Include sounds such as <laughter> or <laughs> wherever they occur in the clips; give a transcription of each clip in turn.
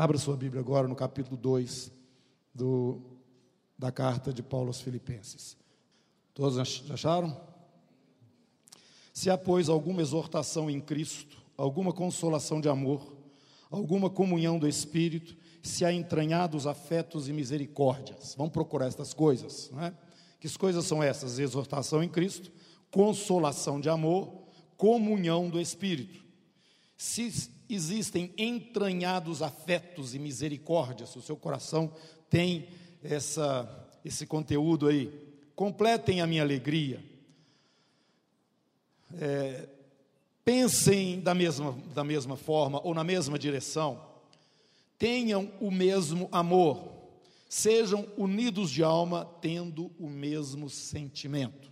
Abra sua Bíblia agora no capítulo 2 do, da carta de Paulo aos Filipenses. Todos acharam? Se há, pois, alguma exortação em Cristo, alguma consolação de amor, alguma comunhão do Espírito, se há entranhados afetos e misericórdias. Vamos procurar estas coisas, não é? Que coisas são essas? Exortação em Cristo, consolação de amor, comunhão do Espírito. Se existem entranhados afetos e misericórdias, se o seu coração tem essa, esse conteúdo aí, completem a minha alegria. É, pensem da mesma, da mesma forma ou na mesma direção. Tenham o mesmo amor. Sejam unidos de alma, tendo o mesmo sentimento.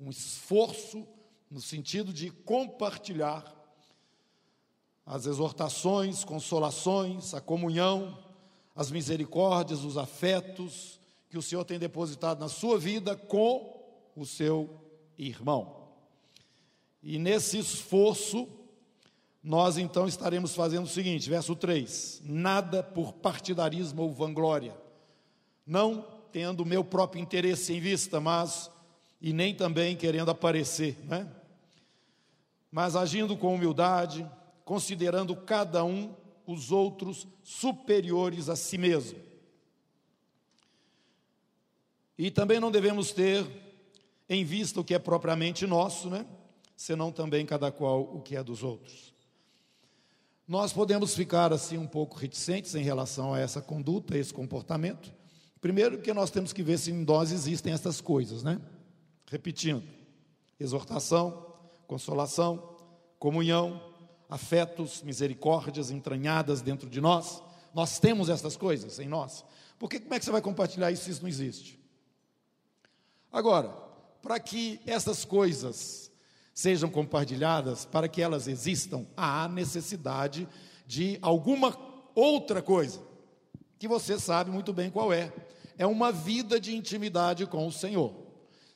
Um esforço no sentido de compartilhar as exortações, consolações, a comunhão, as misericórdias, os afetos que o Senhor tem depositado na sua vida com o seu irmão. E nesse esforço, nós então estaremos fazendo o seguinte, verso 3: nada por partidarismo ou vanglória, não tendo o meu próprio interesse em vista, mas e nem também querendo aparecer, né? mas agindo com humildade, considerando cada um os outros superiores a si mesmo. E também não devemos ter em vista o que é propriamente nosso, né? Senão também cada qual o que é dos outros. Nós podemos ficar assim um pouco reticentes em relação a essa conduta, a esse comportamento. Primeiro, que nós temos que ver se em nós existem essas coisas, né? Repetindo: exortação, consolação, comunhão, afetos, misericórdias entranhadas dentro de nós. Nós temos essas coisas em nós. Porque como é que você vai compartilhar isso se isso não existe? Agora, para que essas coisas sejam compartilhadas, para que elas existam, há necessidade de alguma outra coisa, que você sabe muito bem qual é. É uma vida de intimidade com o Senhor.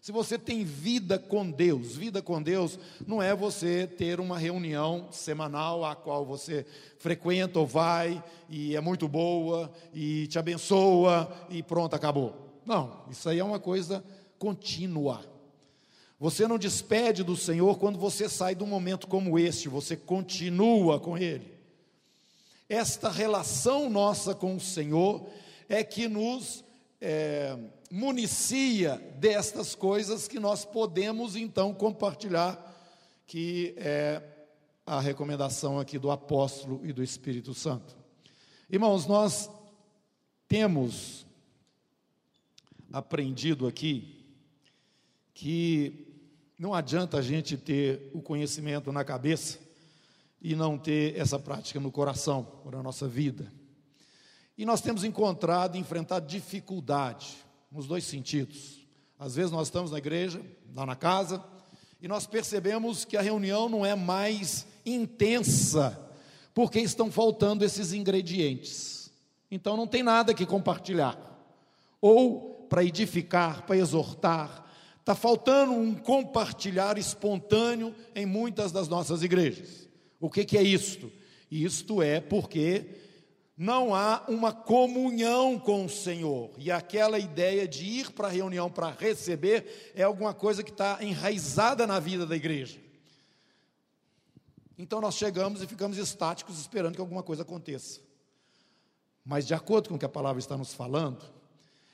Se você tem vida com Deus, vida com Deus não é você ter uma reunião semanal a qual você frequenta ou vai e é muito boa e te abençoa e pronto, acabou. Não, isso aí é uma coisa contínua. Você não despede do Senhor quando você sai de um momento como este, você continua com Ele. Esta relação nossa com o Senhor é que nos é, municia destas coisas que nós podemos então compartilhar, que é a recomendação aqui do apóstolo e do Espírito Santo. Irmãos, nós temos aprendido aqui que não adianta a gente ter o conhecimento na cabeça e não ter essa prática no coração, na nossa vida. E nós temos encontrado, enfrentado dificuldade nos dois sentidos. Às vezes nós estamos na igreja, lá na casa, e nós percebemos que a reunião não é mais intensa, porque estão faltando esses ingredientes. Então não tem nada que compartilhar. Ou para edificar, para exortar, está faltando um compartilhar espontâneo em muitas das nossas igrejas. O que, que é isto? Isto é porque não há uma comunhão com o Senhor. E aquela ideia de ir para a reunião para receber é alguma coisa que está enraizada na vida da igreja. Então nós chegamos e ficamos estáticos esperando que alguma coisa aconteça. Mas de acordo com o que a palavra está nos falando,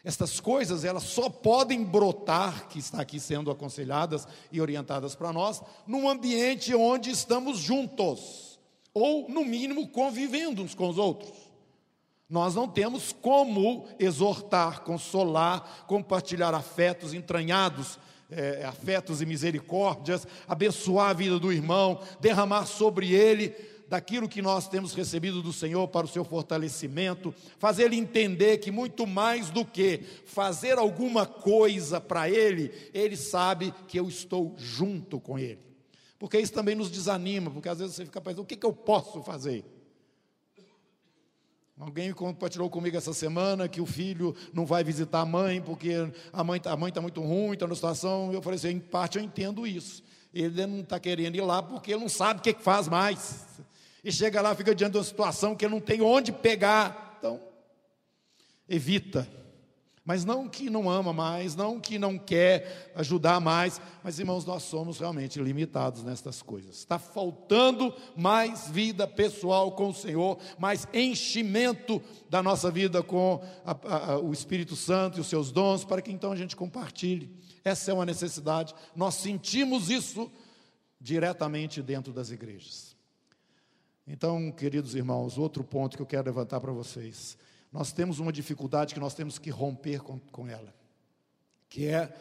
estas coisas elas só podem brotar, que está aqui sendo aconselhadas e orientadas para nós, num ambiente onde estamos juntos, ou no mínimo convivendo uns com os outros. Nós não temos como exortar, consolar, compartilhar afetos entranhados, é, afetos e misericórdias, abençoar a vida do irmão, derramar sobre ele daquilo que nós temos recebido do Senhor para o seu fortalecimento, fazer ele entender que muito mais do que fazer alguma coisa para ele, ele sabe que eu estou junto com ele. Porque isso também nos desanima, porque às vezes você fica pensando: o que, que eu posso fazer? Alguém compartilhou comigo essa semana que o filho não vai visitar a mãe porque a mãe está tá muito ruim, está na situação. Eu falei assim: em parte eu entendo isso. Ele não está querendo ir lá porque ele não sabe o que, faz mais. e chega lá, fica diante de uma situação que não tem onde pegar. Então, evita. Mas não que não ama mais, não que não quer ajudar mais, mas irmãos, nós somos realmente limitados nestas coisas. Está faltando mais vida pessoal com o Senhor, mais enchimento da nossa vida com a, a, o Espírito Santo e os seus dons, para que então a gente compartilhe. Essa é uma necessidade. Nós sentimos isso diretamente dentro das igrejas. Então, queridos irmãos, outro ponto que eu quero levantar para vocês nós temos uma dificuldade que nós temos que romper com, com ela, que é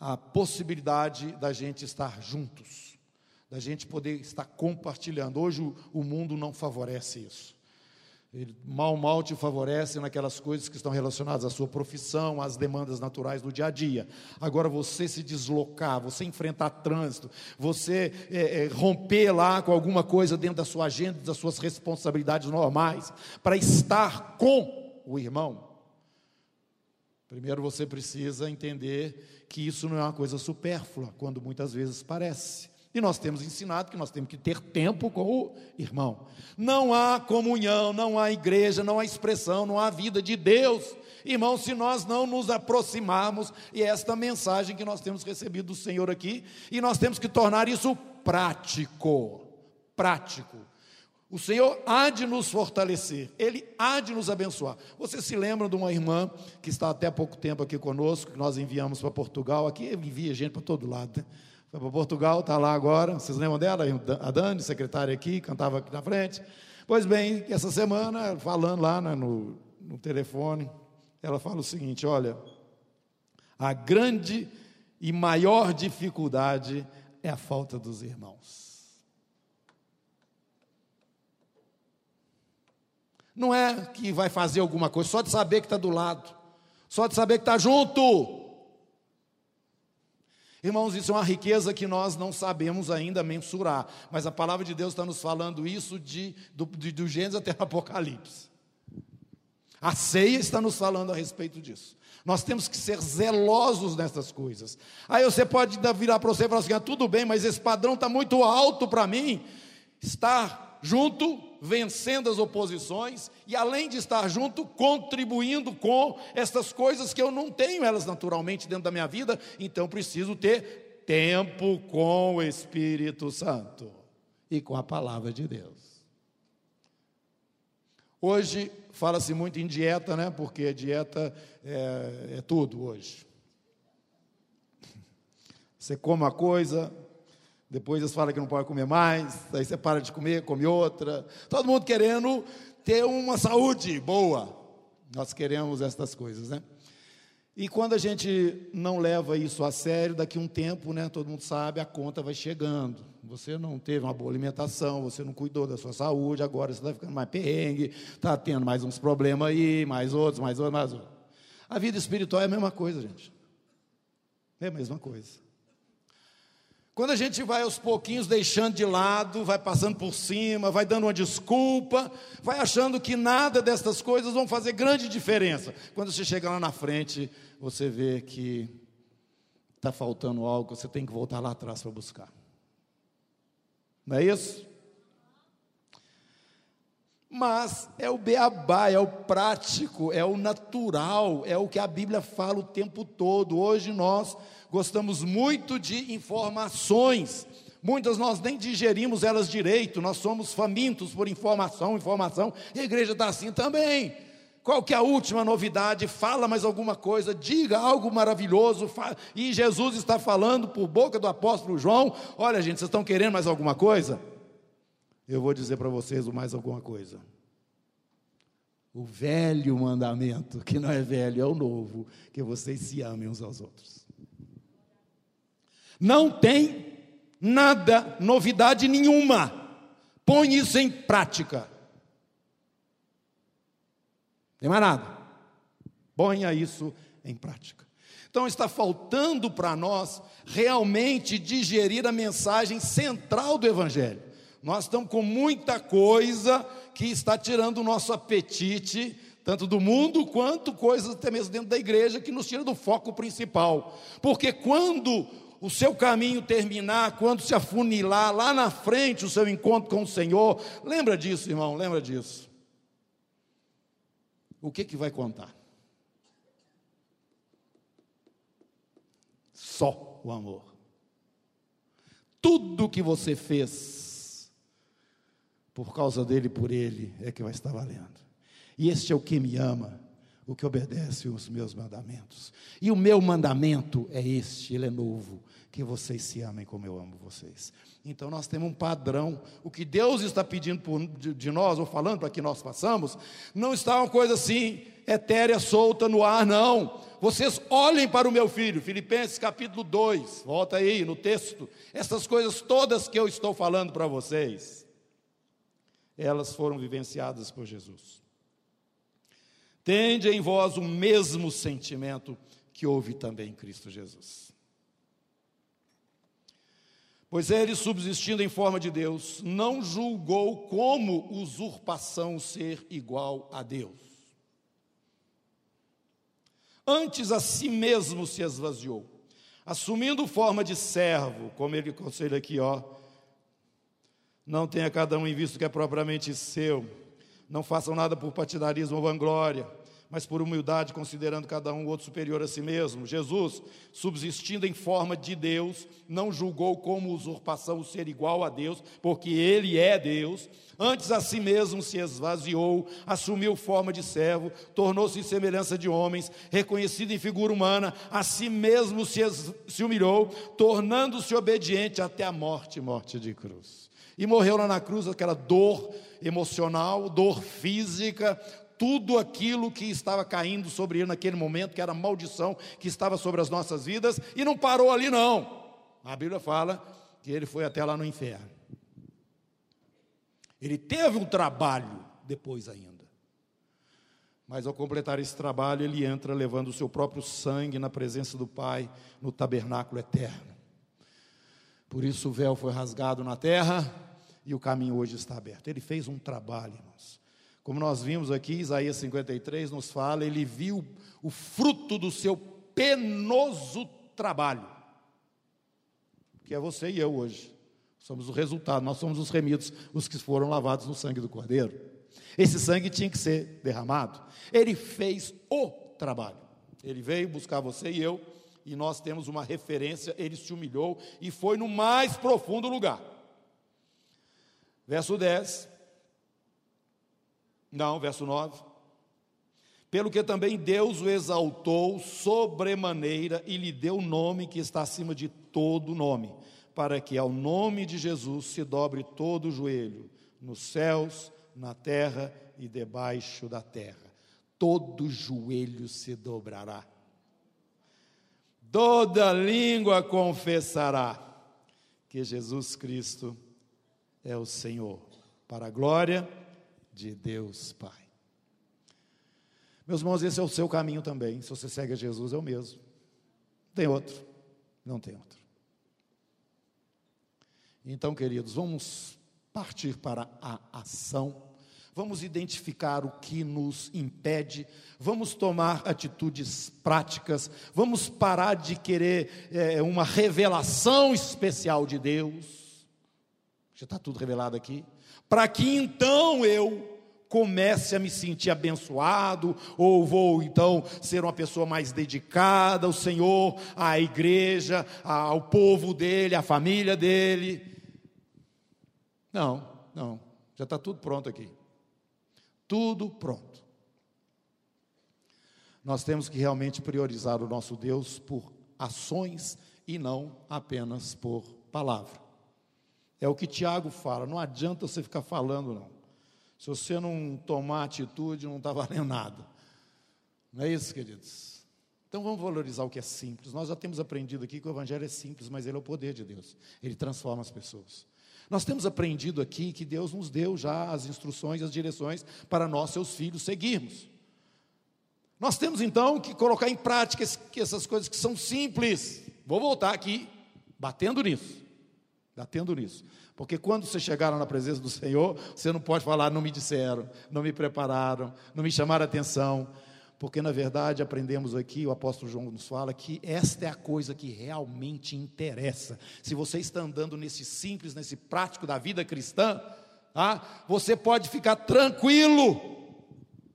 a possibilidade da gente estar juntos, da gente poder estar compartilhando. Hoje o, o mundo não favorece isso. Ele mal, mal te favorece naquelas coisas que estão relacionadas à sua profissão, às demandas naturais do dia a dia. Agora, você se deslocar, você enfrentar trânsito, você é, é, romper lá com alguma coisa dentro da sua agenda, das suas responsabilidades normais, para estar com o irmão. Primeiro você precisa entender que isso não é uma coisa supérflua, quando muitas vezes parece. E nós temos ensinado que nós temos que ter tempo com o irmão. Não há comunhão, não há igreja, não há expressão, não há vida de Deus, irmão, se nós não nos aproximarmos, e é esta mensagem que nós temos recebido do Senhor aqui, e nós temos que tornar isso prático. Prático. O Senhor há de nos fortalecer, Ele há de nos abençoar. Você se lembra de uma irmã que está até pouco tempo aqui conosco, que nós enviamos para Portugal, aqui envia gente para todo lado, né? Foi para Portugal, está lá agora. Vocês lembram dela? A Dani, secretária aqui, cantava aqui na frente. Pois bem, essa semana, falando lá né, no, no telefone, ela fala o seguinte: olha, a grande e maior dificuldade é a falta dos irmãos. Não é que vai fazer alguma coisa, só de saber que está do lado, só de saber que está junto. Irmãos, isso é uma riqueza que nós não sabemos ainda mensurar, mas a palavra de Deus está nos falando isso de, do, de, do Gênesis até o Apocalipse. A ceia está nos falando a respeito disso. Nós temos que ser zelosos nessas coisas. Aí você pode virar para você e falar assim: ah, tudo bem, mas esse padrão está muito alto para mim. Estar junto vencendo as oposições e, além de estar junto, contribuindo com essas coisas que eu não tenho elas naturalmente dentro da minha vida, então preciso ter tempo com o Espírito Santo e com a palavra de Deus. Hoje fala-se muito em dieta, né? Porque a dieta é, é tudo hoje. Você come uma coisa, depois eles falam que não pode comer mais, aí você para de comer, come outra. Todo mundo querendo ter uma saúde boa. Nós queremos estas coisas, né? E quando a gente não leva isso a sério, daqui um tempo, né, todo mundo sabe, a conta vai chegando. Você não teve uma boa alimentação, você não cuidou da sua saúde, agora você está ficando mais perrengue, está tendo mais uns problemas aí, mais outros, mais outros, mais outros. A vida espiritual é a mesma coisa, gente. É a mesma coisa. Quando a gente vai aos pouquinhos deixando de lado, vai passando por cima, vai dando uma desculpa, vai achando que nada dessas coisas vão fazer grande diferença. Quando você chega lá na frente, você vê que está faltando algo, você tem que voltar lá atrás para buscar. Não é isso? Mas é o beabá, é o prático, é o natural, é o que a Bíblia fala o tempo todo. Hoje nós gostamos muito de informações. Muitas nós nem digerimos elas direito, nós somos famintos por informação, informação, e a igreja está assim também. Qual que é a última novidade? Fala mais alguma coisa, diga algo maravilhoso. E Jesus está falando por boca do apóstolo João: Olha, gente, vocês estão querendo mais alguma coisa? Eu vou dizer para vocês mais alguma coisa. O velho mandamento, que não é velho, é o novo, que vocês se amem uns aos outros. Não tem nada, novidade nenhuma. Põe isso em prática. Tem mais nada. Ponha isso em prática. Então está faltando para nós realmente digerir a mensagem central do Evangelho. Nós estamos com muita coisa que está tirando o nosso apetite, tanto do mundo quanto coisas até mesmo dentro da igreja, que nos tira do foco principal. Porque quando o seu caminho terminar, quando se afunilar lá na frente o seu encontro com o Senhor, lembra disso, irmão, lembra disso. O que que vai contar? Só o amor. Tudo que você fez por causa dele, por ele, é que vai estar valendo. E este é o que me ama o que obedece os meus mandamentos. E o meu mandamento é este, ele é novo, que vocês se amem como eu amo vocês. Então nós temos um padrão. O que Deus está pedindo por, de, de, nós, ou falando para que nós façamos, não está uma coisa assim, etérea, solta no ar, não. Vocês olhem para o meu filho, Filipenses capítulo 2, volta aí no texto. Essas coisas todas que eu estou falando para vocês, elas foram vivenciadas por Jesus. Tende em vós o mesmo sentimento que houve também em Cristo Jesus. Pois ele, subsistindo em forma de Deus, não julgou como usurpação ser igual a Deus. Antes a si mesmo se esvaziou, assumindo forma de servo, como ele aconselha aqui, ó. Não tenha cada um em vista que é propriamente seu, não façam nada por partidarismo ou vanglória, mas por humildade, considerando cada um o outro superior a si mesmo. Jesus, subsistindo em forma de Deus, não julgou como usurpação o ser igual a Deus, porque ele é Deus. Antes a si mesmo se esvaziou, assumiu forma de servo, tornou-se em semelhança de homens, reconhecido em figura humana, a si mesmo se, se humilhou, tornando-se obediente até a morte morte de cruz. E morreu lá na cruz aquela dor emocional, dor física, tudo aquilo que estava caindo sobre ele naquele momento, que era maldição que estava sobre as nossas vidas, e não parou ali, não. A Bíblia fala que ele foi até lá no inferno. Ele teve um trabalho depois ainda. Mas ao completar esse trabalho, ele entra levando o seu próprio sangue na presença do Pai no tabernáculo eterno. Por isso o véu foi rasgado na terra e o caminho hoje está aberto. Ele fez um trabalho, irmãos. Como nós vimos aqui, Isaías 53 nos fala, ele viu o fruto do seu penoso trabalho, que é você e eu hoje. Somos o resultado, nós somos os remidos, os que foram lavados no sangue do Cordeiro. Esse sangue tinha que ser derramado. Ele fez o trabalho. Ele veio buscar você e eu, e nós temos uma referência. Ele se humilhou e foi no mais profundo lugar. Verso 10: não, verso 9. Pelo que também Deus o exaltou sobremaneira e lhe deu o nome que está acima de todo nome, para que ao nome de Jesus se dobre todo o joelho, nos céus, na terra e debaixo da terra. Todo joelho se dobrará. Toda língua confessará que Jesus Cristo é o Senhor, para a glória de Deus Pai. Meus irmãos, esse é o seu caminho também. Se você segue a Jesus, é o mesmo. Tem outro? Não tem outro. Então, queridos, vamos partir para a ação. Vamos identificar o que nos impede, vamos tomar atitudes práticas, vamos parar de querer é, uma revelação especial de Deus. Já está tudo revelado aqui para que então eu comece a me sentir abençoado, ou vou então ser uma pessoa mais dedicada ao Senhor, à igreja, ao povo dele, à família dele. Não, não, já está tudo pronto aqui. Tudo pronto. Nós temos que realmente priorizar o nosso Deus por ações e não apenas por palavra. É o que Tiago fala, não adianta você ficar falando, não. Se você não tomar atitude, não está <laughs> valendo nada. Não é isso, queridos? Então vamos valorizar o que é simples. Nós já temos aprendido aqui que o Evangelho é simples, mas ele é o poder de Deus. Ele transforma as pessoas. Nós temos aprendido aqui que Deus nos deu já as instruções, as direções para nós, seus filhos, seguirmos. Nós temos então que colocar em prática essas coisas que são simples. Vou voltar aqui, batendo nisso. Atendo nisso. Porque quando você chegar na presença do Senhor, você não pode falar, não me disseram, não me prepararam, não me chamaram atenção. Porque, na verdade, aprendemos aqui, o apóstolo João nos fala que esta é a coisa que realmente interessa. Se você está andando nesse simples, nesse prático da vida cristã, ah, você pode ficar tranquilo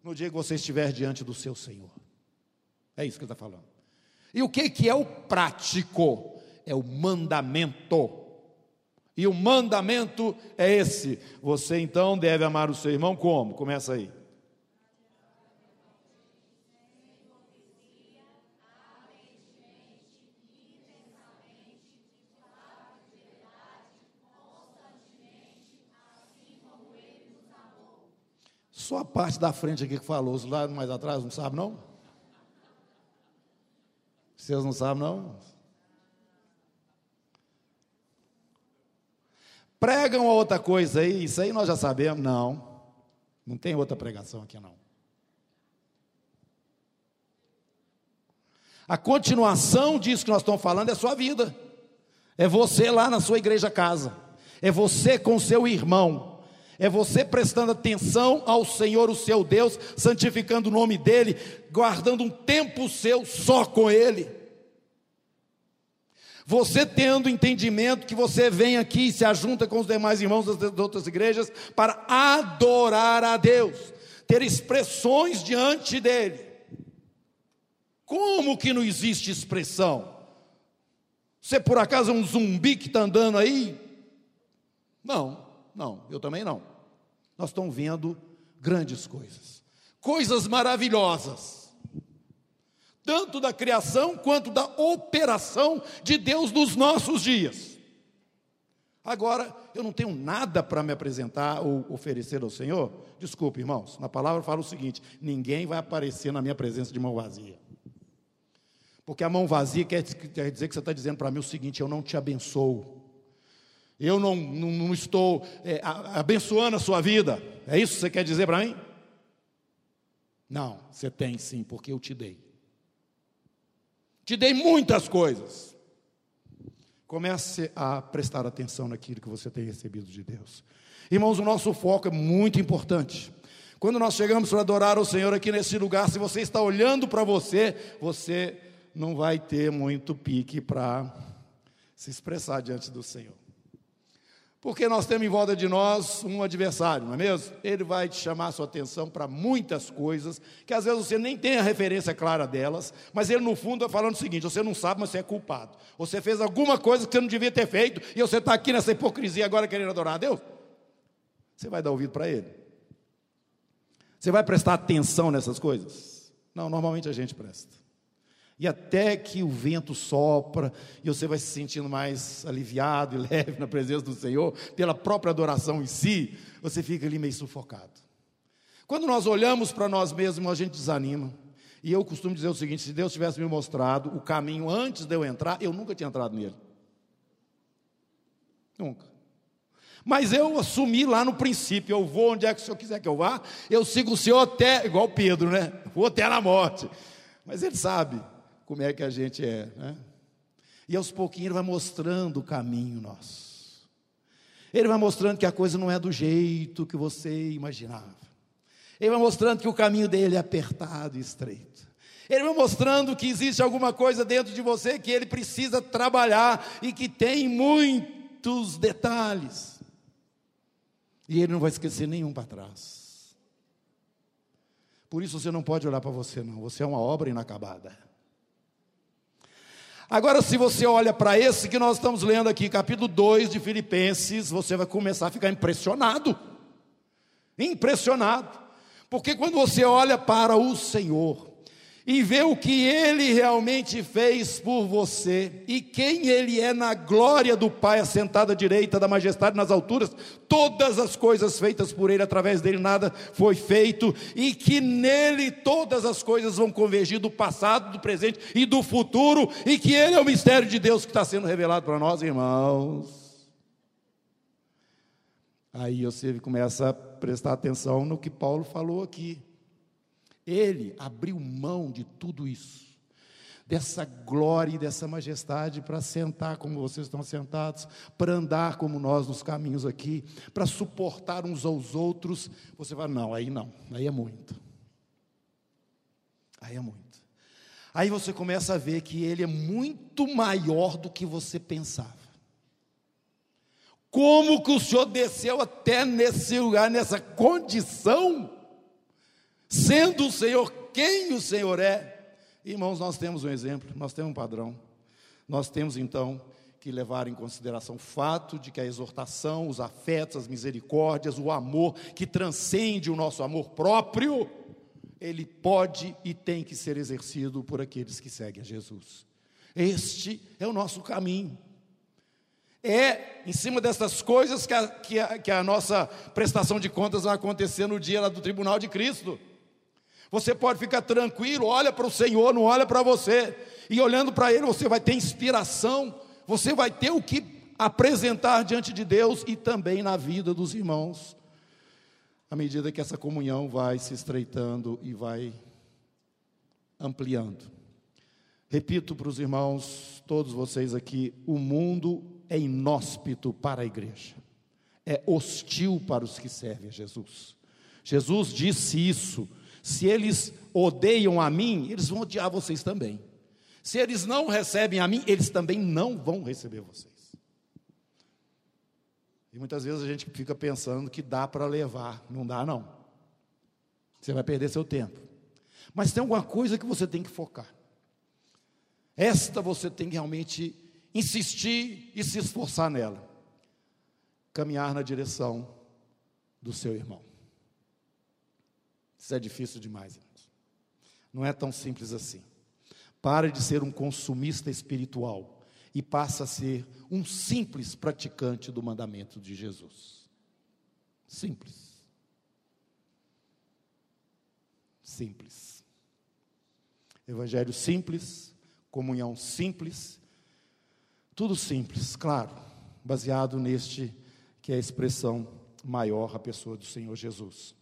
no dia que você estiver diante do seu Senhor. É isso que ele está falando. E o que, que é o prático? É o mandamento. E o mandamento é esse: você então deve amar o seu irmão como? Começa aí. Só a parte da frente aqui que falou, os lá mais atrás, não sabe não? Vocês não sabem não? Pregam outra coisa aí, isso aí nós já sabemos. Não, não tem outra pregação aqui não. A continuação disso que nós estamos falando é sua vida. É você lá na sua igreja casa. É você com seu irmão é você prestando atenção ao Senhor, o seu Deus, santificando o nome dEle, guardando um tempo seu só com Ele. Você tendo entendimento que você vem aqui e se ajunta com os demais irmãos das outras igrejas para adorar a Deus, ter expressões diante dEle. Como que não existe expressão? Você por acaso é um zumbi que está andando aí? Não, não, eu também não nós estamos vendo grandes coisas, coisas maravilhosas, tanto da criação quanto da operação de Deus nos nossos dias. Agora, eu não tenho nada para me apresentar ou oferecer ao Senhor. Desculpe, irmãos, na palavra fala o seguinte: ninguém vai aparecer na minha presença de mão vazia. Porque a mão vazia quer, dizer que você está dizendo para mim o seguinte: eu não te abençoo. Eu não, não, não estou é, abençoando a sua vida. É isso que você quer dizer para mim? Não, você tem sim, porque eu te dei. Te dei muitas coisas. Comece a prestar atenção naquilo que você tem recebido de Deus. Irmãos, o nosso foco é muito importante. Quando nós chegamos para adorar o Senhor aqui nesse lugar, se você está olhando para você, você não vai ter muito pique para se expressar diante do Senhor. Porque nós temos em volta de nós um adversário, não é mesmo? Ele vai te chamar a sua atenção para muitas coisas, que às vezes você nem tem a referência clara delas, mas ele no fundo vai falando o seguinte: você não sabe, mas você é culpado. Você fez alguma coisa que você não devia ter feito, e você está aqui nessa hipocrisia agora querendo adorar a Deus? Você vai dar ouvido para ele? Você vai prestar atenção nessas coisas? Não, normalmente a gente presta. E até que o vento sopra e você vai se sentindo mais aliviado e <laughs> leve na presença do Senhor, pela própria adoração em si, você fica ali meio sufocado. Quando nós olhamos para nós mesmos, a gente desanima. E eu costumo dizer o seguinte: se Deus tivesse me mostrado o caminho antes de eu entrar, eu nunca tinha entrado nele. Nunca. Mas eu assumi lá no princípio, eu vou onde é que o Senhor quiser que eu vá, eu sigo o Senhor até, igual Pedro, né? Vou até na morte. Mas ele sabe, como é que a gente é. Né? E aos pouquinhos ele vai mostrando o caminho nosso. Ele vai mostrando que a coisa não é do jeito que você imaginava. Ele vai mostrando que o caminho dele é apertado e estreito. Ele vai mostrando que existe alguma coisa dentro de você que ele precisa trabalhar e que tem muitos detalhes. E ele não vai esquecer nenhum para trás. Por isso você não pode olhar para você, não. Você é uma obra inacabada. Agora, se você olha para esse que nós estamos lendo aqui, capítulo 2 de Filipenses, você vai começar a ficar impressionado. Impressionado. Porque quando você olha para o Senhor, e ver o que ele realmente fez por você e quem ele é na glória do Pai, assentado à direita da majestade nas alturas, todas as coisas feitas por ele, através dele nada foi feito, e que nele todas as coisas vão convergir do passado, do presente e do futuro, e que ele é o mistério de Deus que está sendo revelado para nós, irmãos. Aí você começa a prestar atenção no que Paulo falou aqui. Ele abriu mão de tudo isso, dessa glória e dessa majestade, para sentar como vocês estão sentados, para andar como nós nos caminhos aqui, para suportar uns aos outros. Você vai, não, aí não, aí é muito. Aí é muito. Aí você começa a ver que ele é muito maior do que você pensava. Como que o Senhor desceu até nesse lugar, nessa condição, sendo o Senhor quem o Senhor é? Irmãos, nós temos um exemplo, nós temos um padrão. Nós temos então que levar em consideração o fato de que a exortação, os afetos, as misericórdias, o amor que transcende o nosso amor próprio, ele pode e tem que ser exercido por aqueles que seguem a Jesus. Este é o nosso caminho. É em cima dessas coisas que a, que a, que a nossa prestação de contas vai acontecer no dia do tribunal de Cristo. Você pode ficar tranquilo, olha para o Senhor, não olha para você. E olhando para Ele, você vai ter inspiração, você vai ter o que apresentar diante de Deus e também na vida dos irmãos à medida que essa comunhão vai se estreitando e vai ampliando. Repito para os irmãos, todos vocês aqui: o mundo é inóspito para a igreja, é hostil para os que servem a Jesus. Jesus disse isso. Se eles odeiam a mim, eles vão odiar vocês também. Se eles não recebem a mim, eles também não vão receber vocês. E muitas vezes a gente fica pensando que dá para levar, não dá não. Você vai perder seu tempo. Mas tem alguma coisa que você tem que focar. Esta você tem que realmente insistir e se esforçar nela. Caminhar na direção do seu irmão. Isso é difícil demais, irmãos. Não é tão simples assim. Pare de ser um consumista espiritual e passa a ser um simples praticante do mandamento de Jesus. Simples. Simples. Evangelho simples, comunhão simples, tudo simples, claro, baseado neste que é a expressão maior, a pessoa do Senhor Jesus.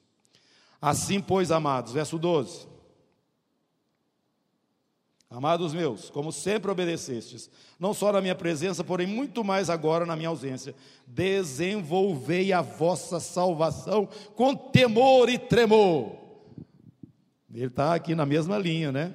Assim, pois, amados, verso 12. Amados meus, como sempre obedecestes, não só na minha presença, porém muito mais agora na minha ausência, desenvolvei a vossa salvação com temor e tremor. Ele está aqui na mesma linha, né?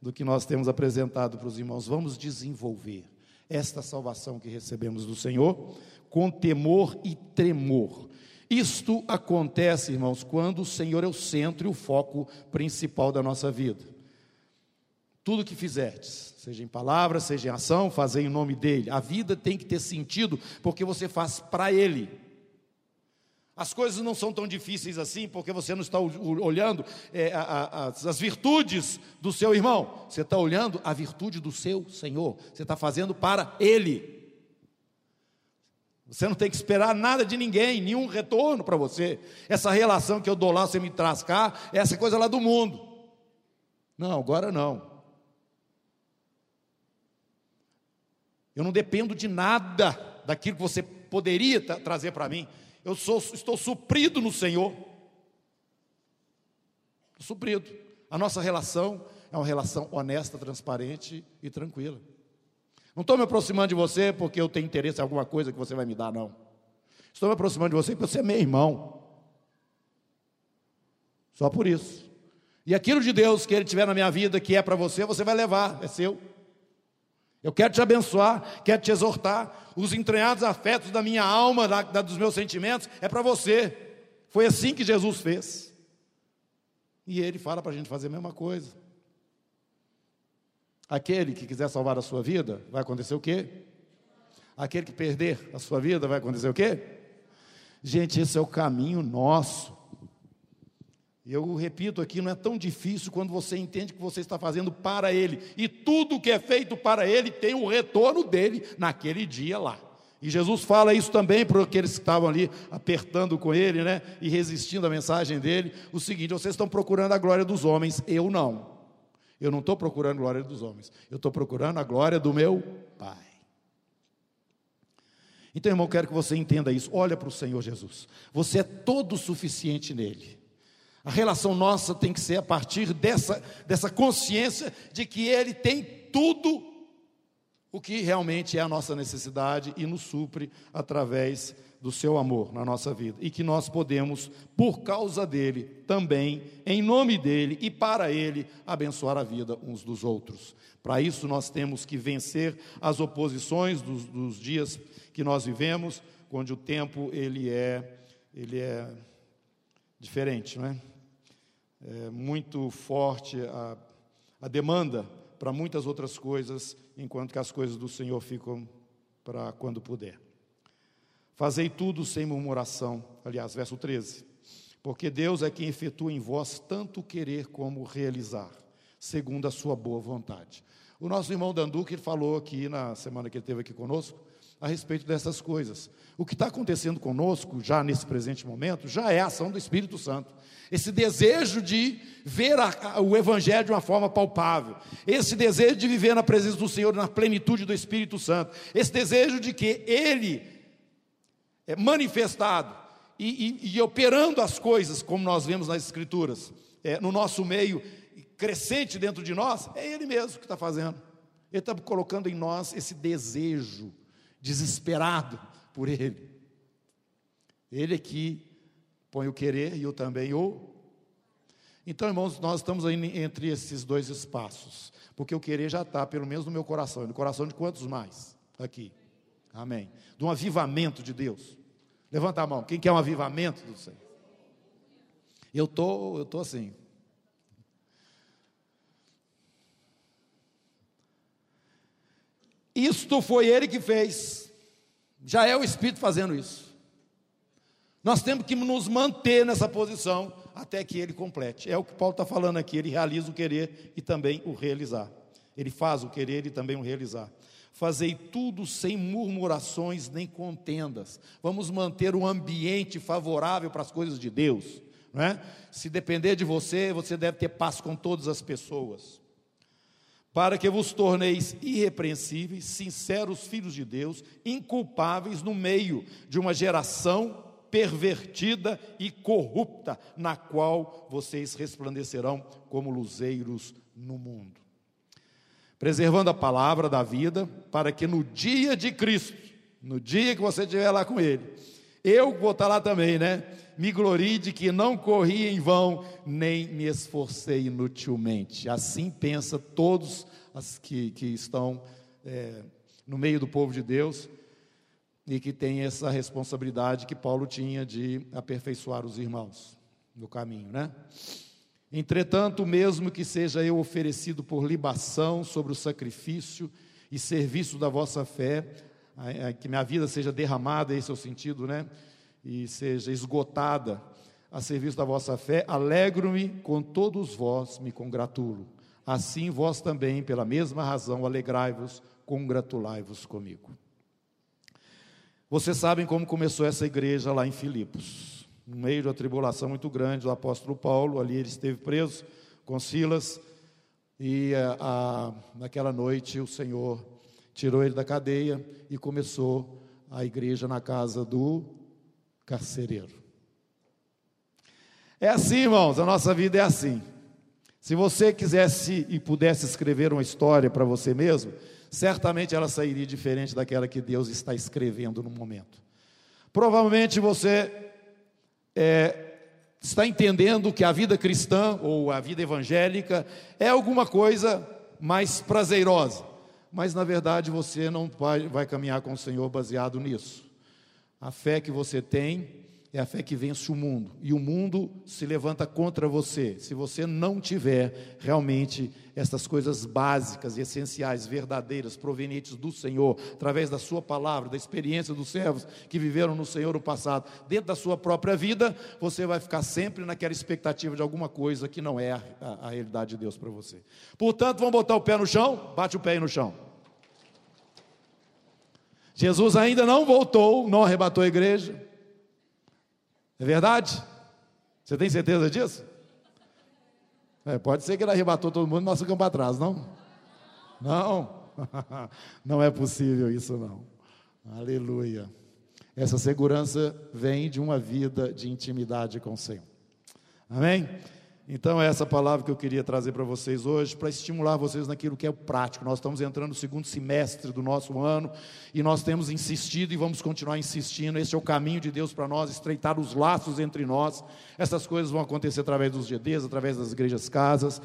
Do que nós temos apresentado para os irmãos. Vamos desenvolver esta salvação que recebemos do Senhor com temor e tremor. Isto acontece, irmãos, quando o Senhor é o centro e o foco principal da nossa vida. Tudo que fizerdes, seja em palavra, seja em ação, fazer em nome dele. A vida tem que ter sentido, porque você faz para ele. As coisas não são tão difíceis assim, porque você não está olhando é, a, a, as virtudes do seu irmão, você está olhando a virtude do seu Senhor, você está fazendo para Ele. Você não tem que esperar nada de ninguém, nenhum retorno para você. Essa relação que eu dou lá, você me traz cá, é essa coisa lá do mundo. Não, agora não. Eu não dependo de nada daquilo que você poderia trazer para mim. Eu sou, estou suprido no Senhor. Suprido. A nossa relação é uma relação honesta, transparente e tranquila. Não estou me aproximando de você porque eu tenho interesse em alguma coisa que você vai me dar, não. Estou me aproximando de você porque você é meu irmão. Só por isso. E aquilo de Deus que Ele tiver na minha vida, que é para você, você vai levar, é seu. Eu quero te abençoar, quero te exortar. Os entranhados afetos da minha alma, da, da, dos meus sentimentos, é para você. Foi assim que Jesus fez. E ele fala para a gente fazer a mesma coisa. Aquele que quiser salvar a sua vida, vai acontecer o quê? Aquele que perder a sua vida, vai acontecer o quê? Gente, esse é o caminho nosso. Eu repito aqui, não é tão difícil quando você entende que você está fazendo para Ele. E tudo que é feito para Ele tem o retorno dele naquele dia lá. E Jesus fala isso também para aqueles que estavam ali apertando com Ele, né? E resistindo à mensagem dele. O seguinte: vocês estão procurando a glória dos homens, eu não. Eu não estou procurando a glória dos homens, eu estou procurando a glória do meu Pai. Então, irmão, quero que você entenda isso. Olha para o Senhor Jesus. Você é todo suficiente nele. A relação nossa tem que ser a partir dessa, dessa consciência de que Ele tem tudo o que realmente é a nossa necessidade e nos supre através do seu amor na nossa vida e que nós podemos, por causa dele, também, em nome dele e para ele, abençoar a vida uns dos outros. Para isso, nós temos que vencer as oposições dos, dos dias que nós vivemos, onde o tempo ele é, ele é diferente, não é? É muito forte a, a demanda para muitas outras coisas, enquanto que as coisas do Senhor ficam para quando puder. Fazei tudo sem murmuração. Aliás, verso 13. Porque Deus é quem efetua em vós tanto querer como realizar, segundo a sua boa vontade. O nosso irmão Danduque falou aqui na semana que ele esteve aqui conosco a respeito dessas coisas. O que está acontecendo conosco, já nesse presente momento, já é a ação do Espírito Santo. Esse desejo de ver a, a, o Evangelho de uma forma palpável, esse desejo de viver na presença do Senhor, na plenitude do Espírito Santo, esse desejo de que Ele é, manifestado e, e, e, operando as coisas, como nós vemos nas Escrituras, é, no nosso meio, crescente dentro de nós, é Ele mesmo que está fazendo. Ele está colocando em nós esse desejo desesperado por Ele. Ele é que põe o querer e eu também o. Então, irmãos, nós estamos entre esses dois espaços, porque o querer já está, pelo menos no meu coração, no coração de quantos mais? Aqui. Amém. De um avivamento de Deus. Levanta a mão. Quem quer um avivamento do Senhor? Eu tô, eu tô assim. Isto foi ele que fez. Já é o Espírito fazendo isso. Nós temos que nos manter nessa posição até que ele complete. É o que Paulo está falando aqui. Ele realiza o querer e também o realizar. Ele faz o querer e também o realizar. Fazei tudo sem murmurações nem contendas. Vamos manter um ambiente favorável para as coisas de Deus. Não é? Se depender de você, você deve ter paz com todas as pessoas. Para que vos torneis irrepreensíveis, sinceros filhos de Deus, inculpáveis no meio de uma geração pervertida e corrupta, na qual vocês resplandecerão como luzeiros no mundo preservando a palavra da vida, para que no dia de Cristo, no dia que você estiver lá com Ele, eu vou estar lá também, né? Me glorie de que não corri em vão, nem me esforcei inutilmente. Assim pensa todos os que, que estão é, no meio do povo de Deus e que tem essa responsabilidade que Paulo tinha de aperfeiçoar os irmãos no caminho, né? Entretanto, mesmo que seja eu oferecido por libação sobre o sacrifício e serviço da vossa fé, que minha vida seja derramada, esse é o sentido, né? E seja esgotada a serviço da vossa fé, alegro-me com todos vós, me congratulo. Assim vós também, pela mesma razão, alegrai-vos, congratulai-vos comigo. Vocês sabem como começou essa igreja lá em Filipos no meio uma tribulação muito grande do apóstolo Paulo, ali ele esteve preso com Silas, e a, eh, a, naquela noite o Senhor tirou ele da cadeia e começou a igreja na casa do carcereiro. É assim, irmãos, a nossa vida é assim. Se você quisesse e pudesse escrever uma história para você mesmo, certamente ela sairia diferente daquela que Deus está escrevendo no momento. Provavelmente você é, está entendendo que a vida cristã ou a vida evangélica é alguma coisa mais prazerosa, mas na verdade você não vai, vai caminhar com o Senhor baseado nisso. A fé que você tem é a fé que vence o mundo. E o mundo se levanta contra você, se você não tiver realmente essas coisas básicas e essenciais, verdadeiras, provenientes do Senhor, através da Sua palavra, da experiência dos servos que viveram no Senhor no passado, dentro da sua própria vida, você vai ficar sempre naquela expectativa de alguma coisa que não é a, a, a realidade de Deus para você. Portanto, vamos botar o pé no chão, bate o pé aí no chão. Jesus ainda não voltou, não arrebatou a igreja. É verdade? Você tem certeza disso? É, pode ser que ele arrebatou todo mundo e nós ficamos para trás, não? Não, <laughs> não é possível isso não. Aleluia. Essa segurança vem de uma vida de intimidade com o Senhor. Amém? Então, é essa palavra que eu queria trazer para vocês hoje, para estimular vocês naquilo que é o prático. Nós estamos entrando no segundo semestre do nosso ano e nós temos insistido e vamos continuar insistindo. Esse é o caminho de Deus para nós, estreitar os laços entre nós. Essas coisas vão acontecer através dos GDs, através das igrejas casas.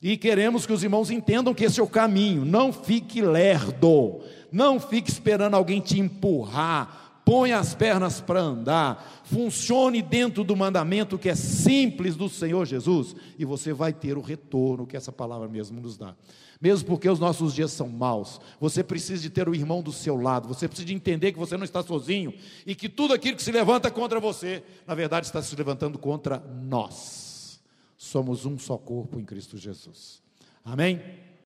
E queremos que os irmãos entendam que esse é o caminho. Não fique lerdo, não fique esperando alguém te empurrar põe as pernas para andar, funcione dentro do mandamento que é simples do Senhor Jesus, e você vai ter o retorno que essa palavra mesmo nos dá. Mesmo porque os nossos dias são maus, você precisa de ter o irmão do seu lado, você precisa de entender que você não está sozinho e que tudo aquilo que se levanta contra você, na verdade está se levantando contra nós. Somos um só corpo em Cristo Jesus. Amém?